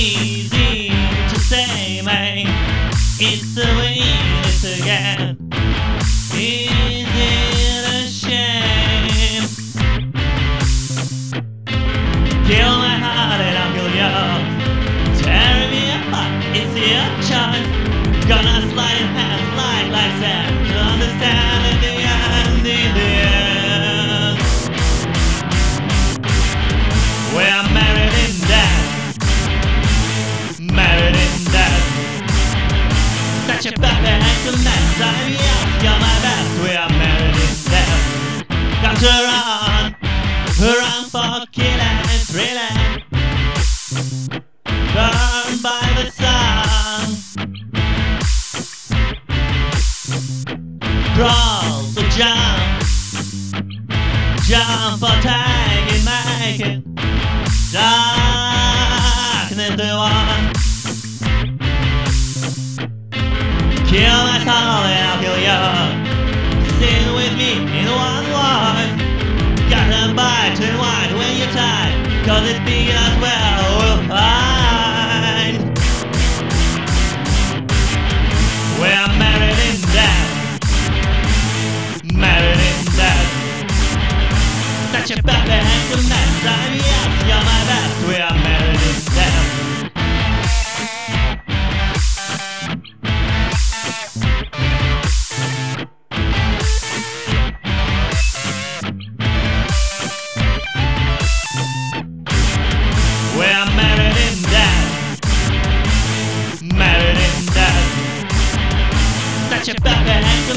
easy to say, man. It's so easy to get. Is it a shame? Kill killing and thrilling. Burned by the sun. Crawl the jump, jump for tagging, making darkness the one. Kill my soul and I'll kill tired. Cause it's big as well, find. We're married in death. Married in death. Such a perfect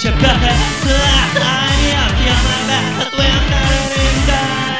Cię będę, a nie, ja będę, not ja będę